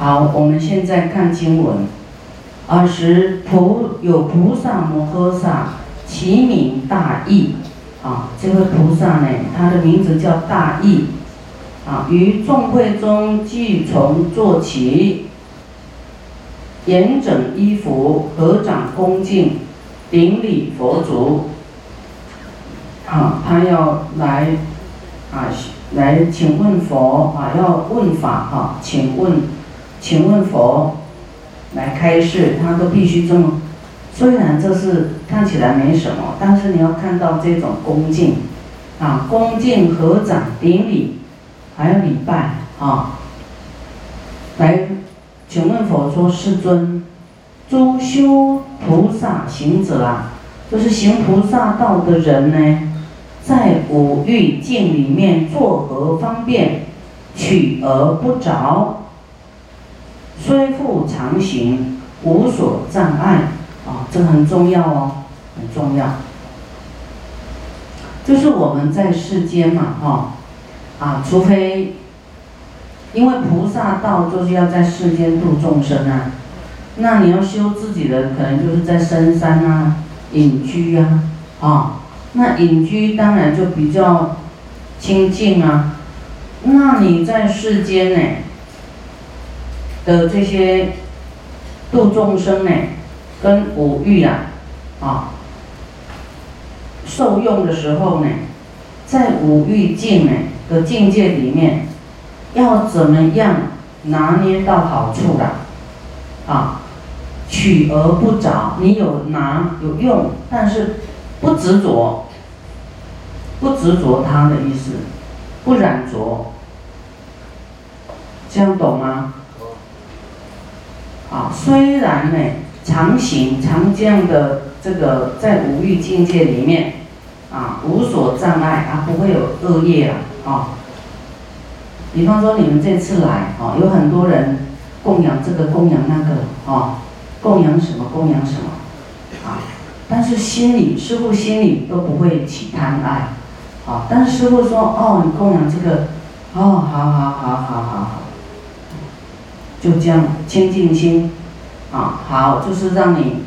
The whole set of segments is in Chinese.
好，我们现在看经文。尔时菩有菩萨摩诃萨，其名大义。啊，这位菩萨呢，他的名字叫大义。啊，于众会中即从坐起，严整衣服，合掌恭敬，顶礼佛足。啊，他要来，啊，来请问佛啊，要问法哈，请问，请问佛，来开示，他都必须这么。虽然这是看起来没什么，但是你要看到这种恭敬，啊，恭敬合掌顶礼，还要礼拜啊。来，请问佛说，世尊，诸修菩萨行者啊，就是行菩萨道的人呢。在五欲境里面作何方便，取而不着，虽复常行，无所障碍啊！这很重要哦，很重要。就是我们在世间嘛，哈啊，除非因为菩萨道就是要在世间度众生啊，那你要修自己的，可能就是在深山啊、隐居啊，啊。那隐居当然就比较清净啊。那你在世间呢的这些度众生呢，跟五欲啊啊受用的时候呢，在五欲境呢的境界里面，要怎么样拿捏到好处的啊？取而不着，你有拿有用，但是。不执着，不执着他的意思，不染着，这样懂吗？啊，虽然呢，常行常这样的这个在五欲境界里面，啊，无所障碍啊，不会有恶业啊，啊。比方说你们这次来啊，有很多人供养这个供养那个啊，供养什么供养什么，啊。但是心里，师傅心里都不会起贪爱，啊！但是师傅说，哦，你供养这个，哦，好好好好好，就这样清净心，啊，好，就是让你，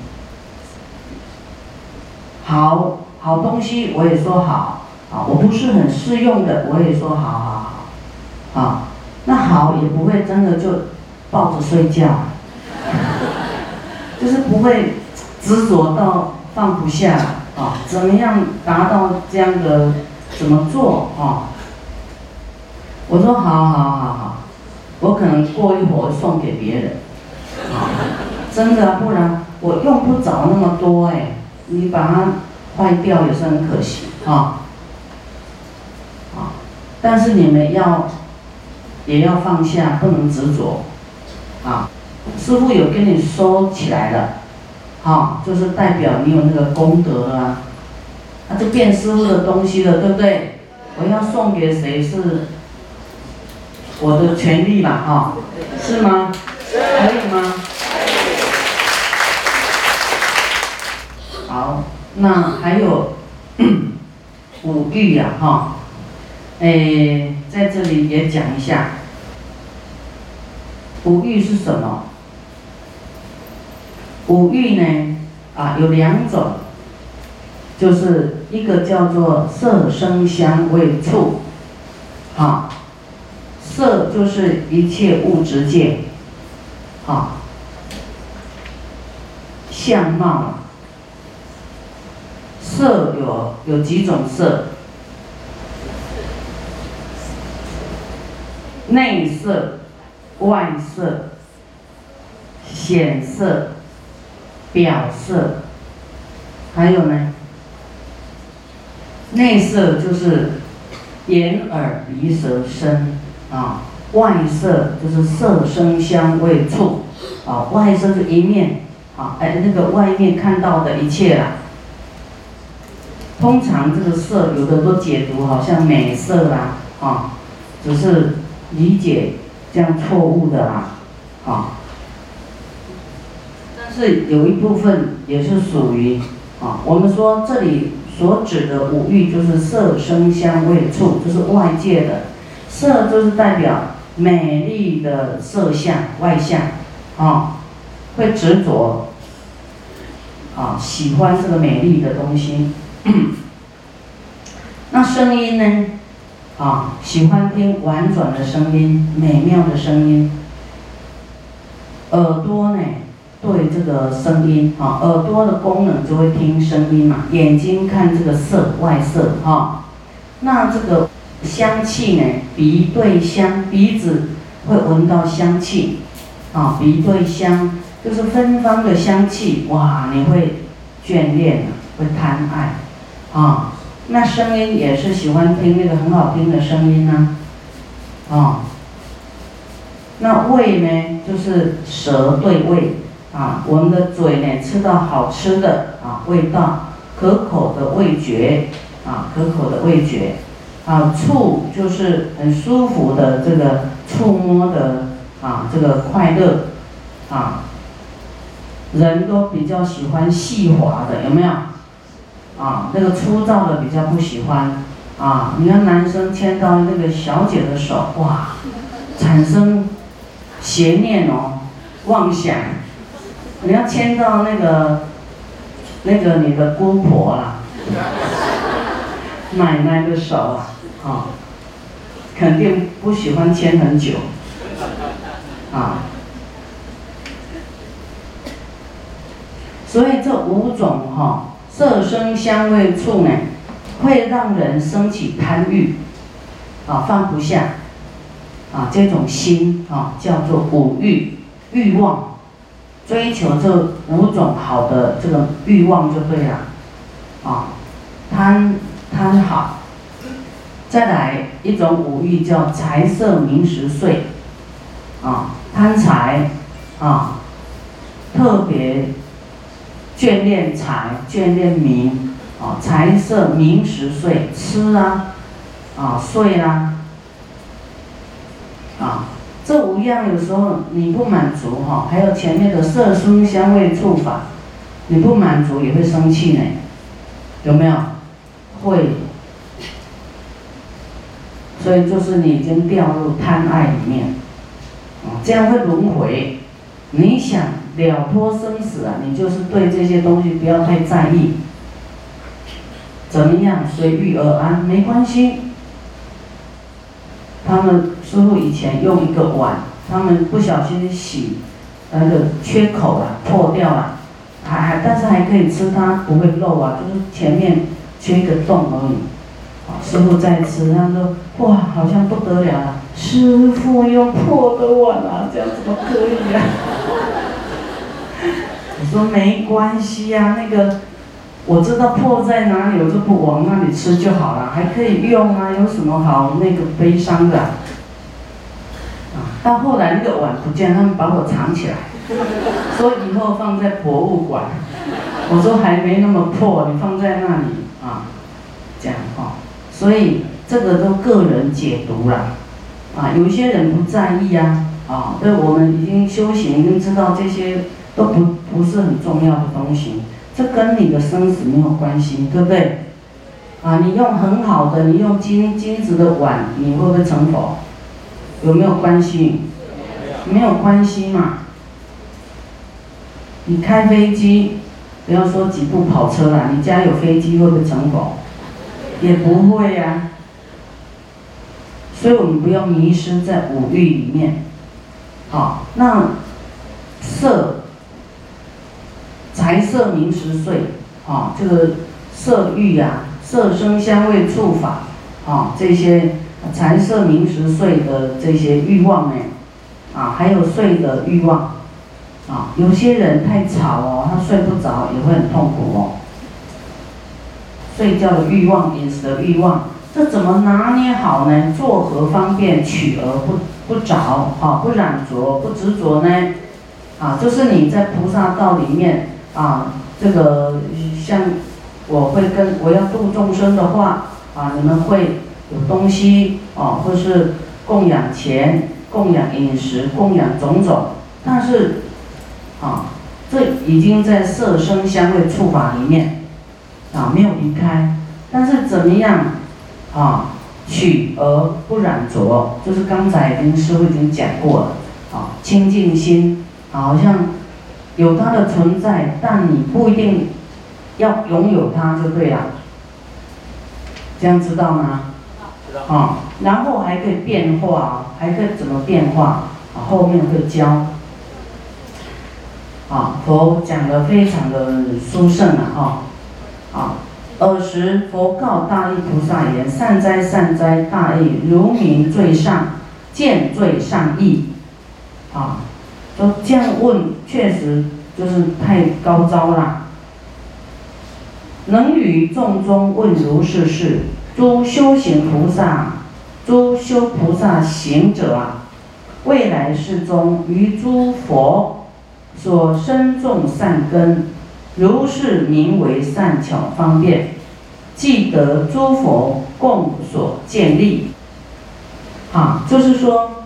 好好东西我也说好，啊，我不是很适用的我也说好好好，啊，那好也不会真的就抱着睡觉，就是不会执着到。放不下啊？怎么样达到这样的？怎么做啊？我说好好好好，我可能过一会儿送给别人，啊，真的，不然我用不着那么多哎，你把它坏掉也是很可惜啊。啊，但是你们要也要放下，不能执着啊。师傅有跟你说起来了。好，就是代表你有那个功德啊，那就变师傅的东西了，对不对？我要送给谁是我的权利吧，哈，是吗？可以吗？好，那还有 五欲呀，哈，哎，在这里也讲一下，五欲是什么？五欲呢，啊，有两种，就是一个叫做色声香味触，好，色就是一切物质界，好，相貌，色有有几种色，内色、外色、显色。表色，还有呢，内色就是眼耳鼻舌身。啊，外色就是色声香味触啊，外色是一面啊，哎，那个外面看到的一切啦。通常这个色有的都解读好像美色啦啊，只是理解这样错误的啦啊。但是有一部分也是属于啊，我们说这里所指的五欲就是色声香味触，就是外界的色，就是代表美丽的色相外相，啊，会执着，啊，喜欢这个美丽的东西。那声音呢？啊，喜欢听婉转的声音，美妙的声音。耳朵呢，对这个声音，啊，耳朵的功能就会听声音嘛。眼睛看这个色，外色，哈。那这个香气呢，鼻对香，鼻子会闻到香气，啊，鼻对香就是芬芳的香气，哇，你会眷恋，会贪爱，啊。那声音也是喜欢听那个很好听的声音呢，啊，那味呢就是舌对味啊，我们的嘴呢吃到好吃的啊味道，可口的味觉啊，可口的味觉，啊，触就是很舒服的这个触摸的啊这个快乐，啊，人都比较喜欢细滑的，有没有？啊，那个粗糙的比较不喜欢，啊，你看男生牵到那个小姐的手，哇，产生邪念哦，妄想。你要牵到那个那个你的姑婆啦，奶奶的手啊，啊，肯定不喜欢牵很久，啊。所以这五种哈。色声香味触呢，会让人升起贪欲，啊，放不下，啊，这种心啊，叫做五欲，欲望，追求这五种好的这个欲望就对了，啊，贪贪好，再来一种五欲叫财色名食睡，啊，贪财，啊，特别。眷恋财，眷恋名，啊，财色名食睡，吃啊，啊，睡啊，啊，这五样有时候你不满足哈，还有前面的色声香味触法，你不满足也会生气呢，有没有？会，所以就是你已经掉入贪爱里面，啊，这样会轮回，你想。了脱生死啊！你就是对这些东西不要太在意，怎么样随遇而安没关系。他们师傅以前用一个碗，他们不小心洗，那个缺口了，破掉了，还还但是还可以吃，它不会漏啊，就是前面缺一个洞而已。师傅在吃，他说哇，好像不得了了，师傅用破的碗啊，这样怎么可以啊？我说没关系呀，那个我知道破在哪里，我就不往那里吃就好了，还可以用啊，有什么好那个悲伤的？啊，到后来那个碗不见，他们把我藏起来，说以后放在博物馆。我说还没那么破，你放在那里啊，这样哈。所以这个都个人解读了，啊，有些人不在意啊，啊，对我们已经修行，已经知道这些。都不不是很重要的东西，这跟你的生死没有关系，对不对？啊，你用很好的，你用金金子的碗，你会不会成佛？有没有关系？没有关系嘛。你开飞机，不要说几部跑车了，你家有飞机会不会成佛？也不会呀。所以我们不要迷失在五欲里面。好，那色。财色名食睡，啊，这个色欲呀，色声香味触法，啊，这些财色名食睡的这些欲望呢，啊，还有睡的欲望，啊，有些人太吵哦，他睡不着也会很痛苦哦。睡觉的欲望，饮食的欲望，这怎么拿捏好呢？作何方便取而不不着，啊，不染着，不执着呢？啊，就是你在菩萨道里面。啊，这个像我会跟我要度众生的话，啊，你们会有东西啊，或是供养钱、供养饮食、供养种种，但是啊，这已经在色声香味触法里面啊，没有离开。但是怎么样啊？取而不染浊，就是刚才跟师傅已经讲过了，啊，清净心，好像有它的存在，但你不一定要拥有它就对了，这样知道吗？知道。啊，然后还可以变化，还可以怎么变化？啊，后面会教。啊，佛讲的非常的殊胜啊，哈，啊。尔时，佛告大力菩萨言：“善哉，善哉，大义如名最上，见最上义。”啊，说这样问确实就是太高招了。能与众中问如是事，诸修行菩萨，诸修菩萨行者啊，未来世中于诸佛所生种善根。如是名为善巧方便，记得诸佛共所建立。啊，就是说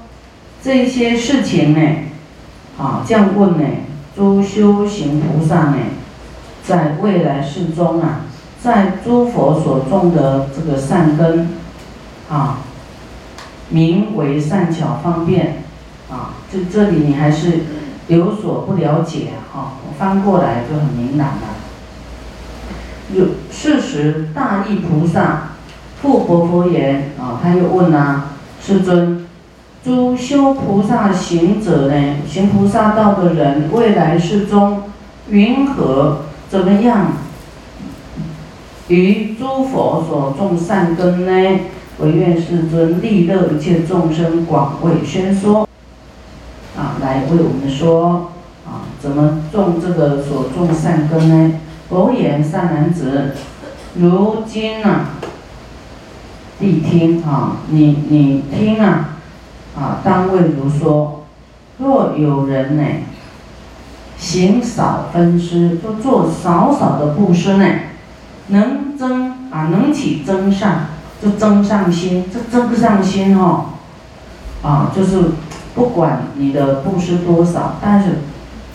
这些事情呢，啊，这样问呢，诸修行菩萨呢，在未来世中啊，在诸佛所种的这个善根，啊，名为善巧方便，啊，就这里你还是有所不了解啊。翻过来就很明朗了。有事实，大义菩萨复活佛言啊，他又问啊，世尊，诸修菩萨行者呢，行菩萨道的人，未来世中云何怎么样？于诸佛所种善根呢？唯愿世尊利乐一切众生，广为宣说。来为我们说啊。怎么种这个所种善根呢？佛言：善男子，如今啊，谛听啊，你你听啊，啊，当为如说。若有人呢，行少分施，就做少少的布施呢，能增啊，能起增上，就增上心，这增上心哦，啊，就是不管你的布施多少，但是。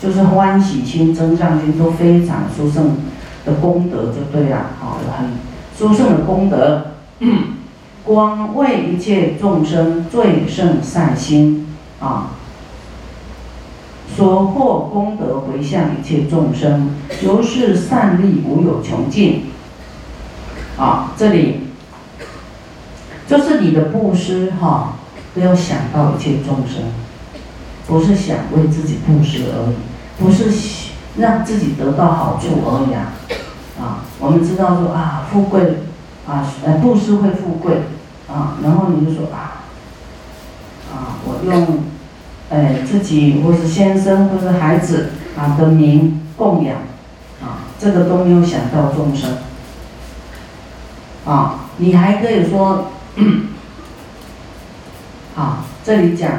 就是欢喜心、增上心都非常殊胜的功德就对了，好，很殊胜的功德。光为一切众生最胜善心啊，所获功德回向一切众生，如是善利无有穷尽。啊，这里就是你的布施哈，都要想到一切众生，不是想为自己布施而已。不是让自己得到好处而已啊！啊，我们知道说啊，富贵啊，呃，布施会富贵啊，然后你就说啊，啊，我用，哎，自己或是先生或是孩子啊的名供养啊，这个都没有想到众生啊，你还可以说，啊，这里讲。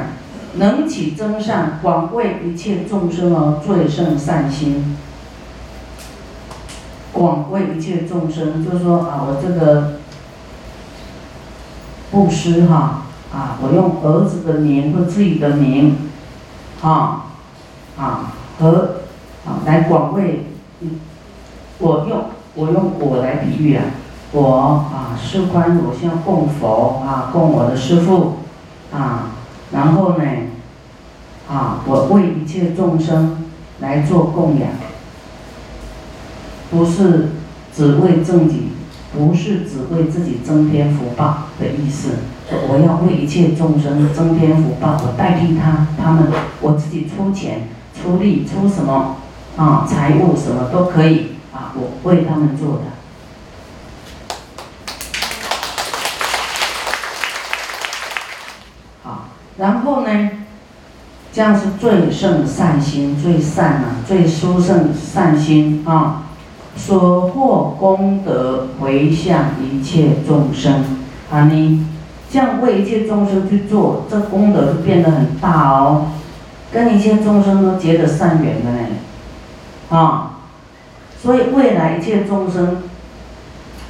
能起增善，广为一切众生而最胜善心。广为一切众生，就是说啊，我这个布施哈啊，我用儿子的名或自己的名，啊啊和啊来广为，我用我用我来比喻啊，我啊师观我先供佛啊，供我的师父啊。然后呢，啊，我为一切众生来做供养，不是只为自己，不是只为自己增添福报的意思。我要为一切众生增添福报，我代替他，他们我自己出钱、出力、出什么啊，财物什么都可以啊，我为他们做的。然后呢，这样是最胜善心，最善啊，最殊胜善心啊，所获功德回向一切众生。啊，你这样为一切众生去做，这功德就变得很大哦，跟一切众生都结得善缘的呢，啊，所以未来一切众生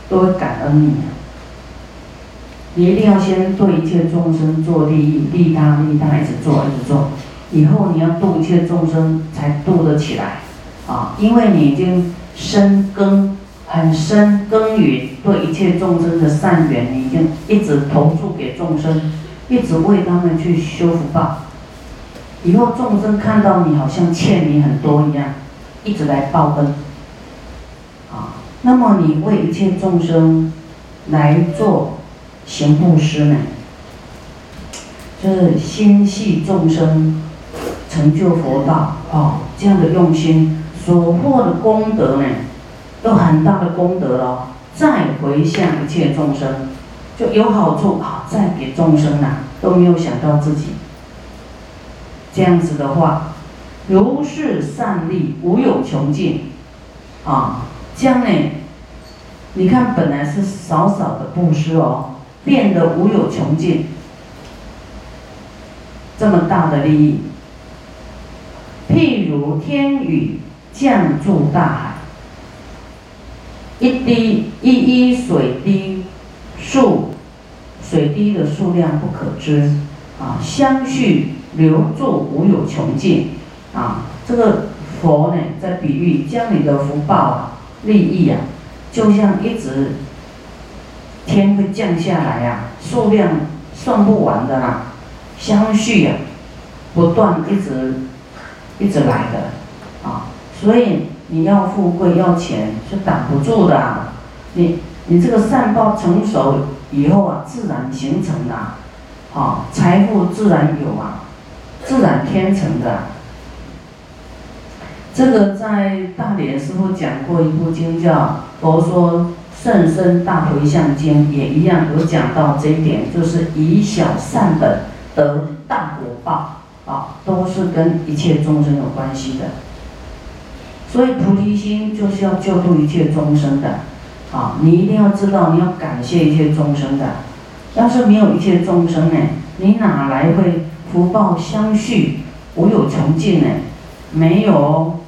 都会感恩你。你一定要先对一切众生做利益，利他利他，一直做一直做，以后你要度一切众生才度得起来，啊，因为你已经深耕很深耕耘，对一切众生的善缘，你已经一直投注给众生，一直为他们去修福报。以后众生看到你好像欠你很多一样，一直来报恩。啊，那么你为一切众生来做行布施呢？就是心系众生，成就佛道啊，这样的用心所获的功德呢？有很大的功德哦，再回向一切众生，就有好处啊！再给众生呐，都没有想到自己。这样子的话，如是善利无有穷尽，啊，这样呢，你看本来是少少的布施哦，变得无有穷尽，这么大的利益。譬如天雨降注大海。一滴一一水滴数，水滴的数量不可知，啊，相续流注无有穷尽，啊，这个佛呢在比喻将你的福报啊、利益啊，就像一直天会降下来呀，数量算不完的啦，相续呀，不断一直一直来的，啊，所以。你要富贵要钱是挡不住的，啊你你这个善报成熟以后啊，自然形成的，啊，财富自然有啊，自然天成的。这个在大连师傅讲过一部经叫《佛说甚深大回向经》，也一样有讲到这一点，就是以小善本得大果报，啊，都是跟一切众生有关系的。所以菩提心就是要救度一切众生的，啊，你一定要知道，你要感谢一切众生的。要是没有一切众生呢，你哪来会福报相续，无有穷尽呢？没有。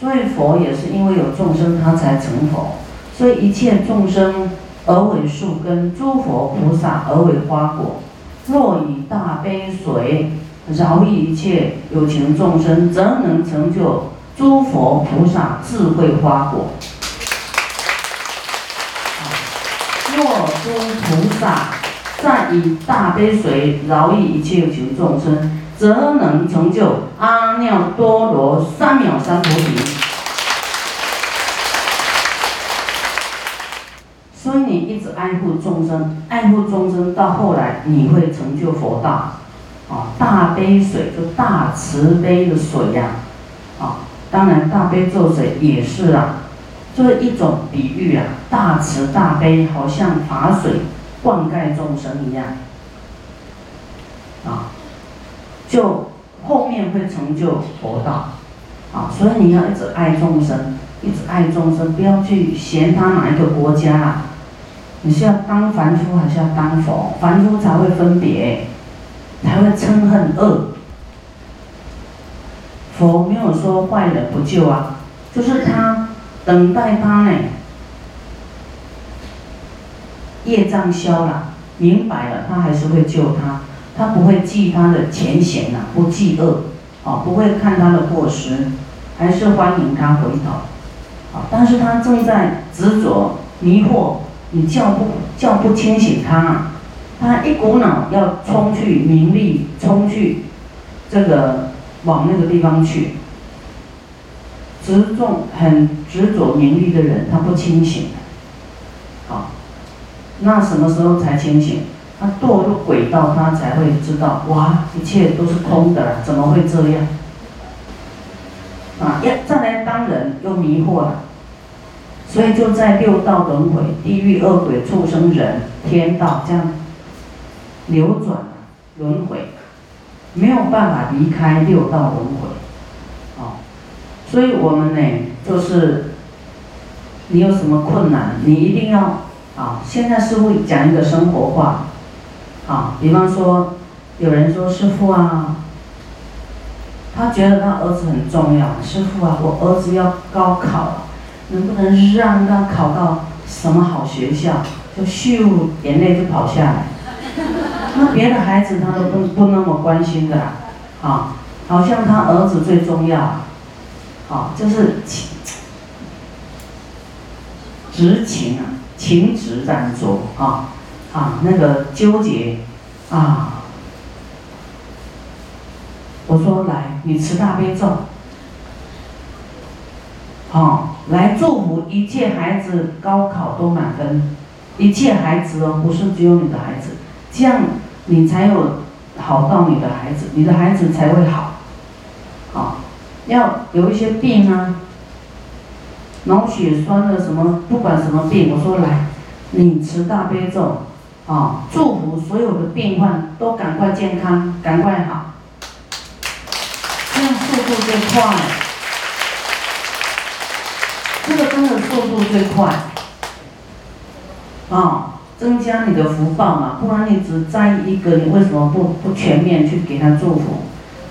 所以佛也是因为有众生，他才成佛。所以一切众生而为树根，诸佛菩萨而为花果。若以大悲水饶益一切有情众生，则能成就。诸佛菩萨智慧花果，若诸菩萨再以大悲水饶益一切有情众生，则能成就阿耨多罗三藐三菩提。所以你一直爱护众生，爱护众生，到后来你会成就佛道。啊，大悲水就大慈悲的水呀，啊。当然，大悲咒水也是啊，就是一种比喻啊，大慈大悲，好像法水灌溉众生一样，啊，就后面会成就佛道，啊，所以你要一直爱众生，一直爱众生，不要去嫌他哪一个国家啊，你是要当凡夫还是要当佛？凡夫才会分别，才会嗔恨恶。佛没有说坏人不救啊，就是他等待他呢，业障消了，明白了，他还是会救他，他不会记他的前嫌呐，不记恶，哦，不会看他的过失，还是欢迎他回头，啊，但是他正在执着迷惑，你叫不叫不清醒他，他一股脑要冲去名利，冲去这个。往那个地方去，执重很执着名利的人，他不清醒。好，那什么时候才清醒？他堕入轨道，他才会知道，哇，一切都是空的，怎么会这样？啊，要再来当人又迷惑了，所以就在六道轮回，地狱、恶鬼、畜生、人、天道这样流转轮回。没有办法离开六道轮回，哦，所以我们呢，就是你有什么困难，你一定要啊。现在师傅讲一个生活化，啊，比方说，有人说师傅啊，他觉得他儿子很重要，师傅啊，我儿子要高考，能不能让他考到什么好学校？就咻，眼泪就跑下来。那别的孩子他都不不那么关心的啦，啊，好像他儿子最重要，啊，就是情执情啊，情执染着啊啊，那个纠结啊。我说来，你持大悲咒，哦，来祝福一切孩子高考都满分，一切孩子哦，不是只有你的孩子，这样你才有好到你的孩子，你的孩子才会好，好，要有一些病啊。脑血栓的什么，不管什么病，我说来，你持大悲咒，啊，祝福所有的病患都赶快健康，赶快好，这样速度就快，这个真的速度最快，啊，增加你的福报嘛，不然你只在意一个，你为什么不不全面去给他祝福？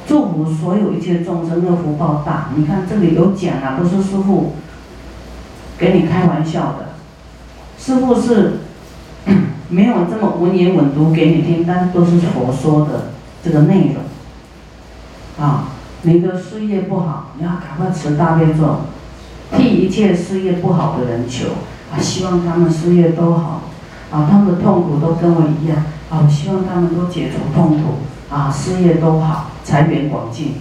祝福所有一切众生的福报大，你看这里有讲啊，不是师傅。给你开玩笑的，师傅是 没有这么文言文读给你听，但是都是佛说的这个内容。啊，你的事业不好，你要赶快持大悲咒，替一切事业不好的人求啊，希望他们事业都好，啊，他们的痛苦都跟我一样，啊，我希望他们都解除痛苦，啊，事业都好，财源广进，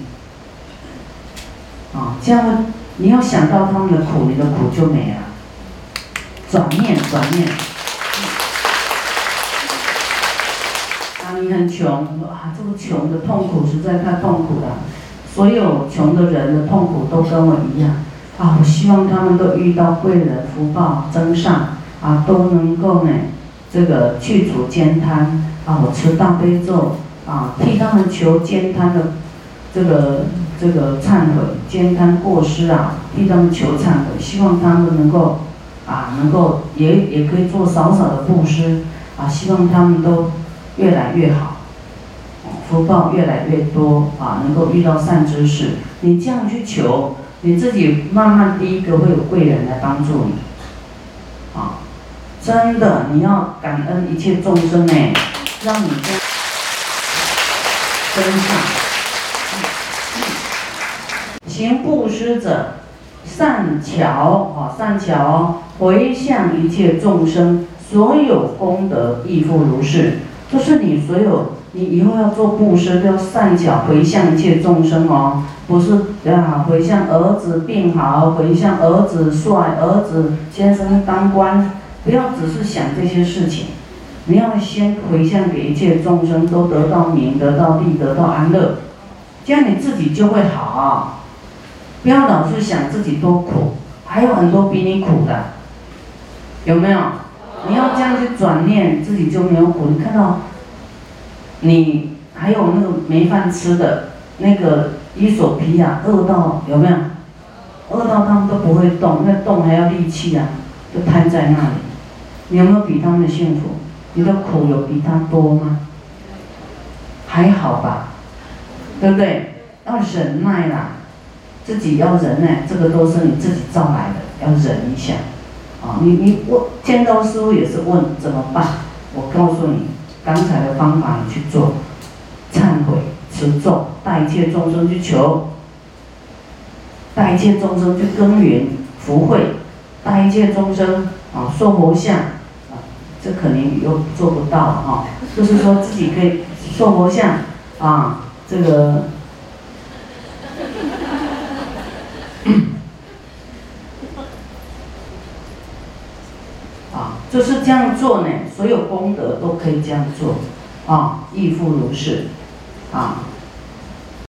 啊，这样。你要想到他们的苦，你的苦就没了。转念，转念。啊，你很穷，啊，这个穷的痛苦实在太痛苦了。所有穷的人的痛苦都跟我一样。啊，我希望他们都遇到贵人，福报增上，啊，都能够呢，这个去除煎贪。啊，我持大悲咒，啊，替他们求煎贪的。这个这个忏悔，兼贪过失啊，替他们求忏悔，希望他们能够啊，能够也也可以做少少的布施啊，希望他们都越来越好，福报越来越多啊，能够遇到善知识。你这样去求，你自己慢慢第一个会有贵人来帮助你，啊，真的你要感恩一切众生哎，让你跟跟上。行布施者，善巧啊，善巧回向一切众生，所有功德亦复如是。就是你所有，你以后要做布施，都要善巧回向一切众生哦，不是啊，回向儿子病好，回向儿子帅，儿子先生当官，不要只是想这些事情，你要先回向给一切众生，都得到名，得到利，得到安乐，这样你自己就会好。不要老是想自己多苦，还有很多比你苦的，有没有？你要这样去转念，自己就没有苦。你看到，你还有那个没饭吃的，那个伊索皮亚饿到有没有？饿到他们都不会动，那动还要力气啊，就瘫在那里。你有没有比他们幸福？你的苦有比他多吗？还好吧，对不对？要忍耐啦。自己要忍耐，这个都是你自己造来的，要忍一下。啊，你你问见到师傅也是问怎么办？我告诉你，刚才的方法你去做，忏悔、持咒，带一切众生去求，带一切众生去耕耘福慧，带一切众生啊受佛像，啊，这可能又做不到啊。就是说自己可以受佛像啊，这个。就是这样做呢，所有功德都可以这样做，啊，亦复如是，啊。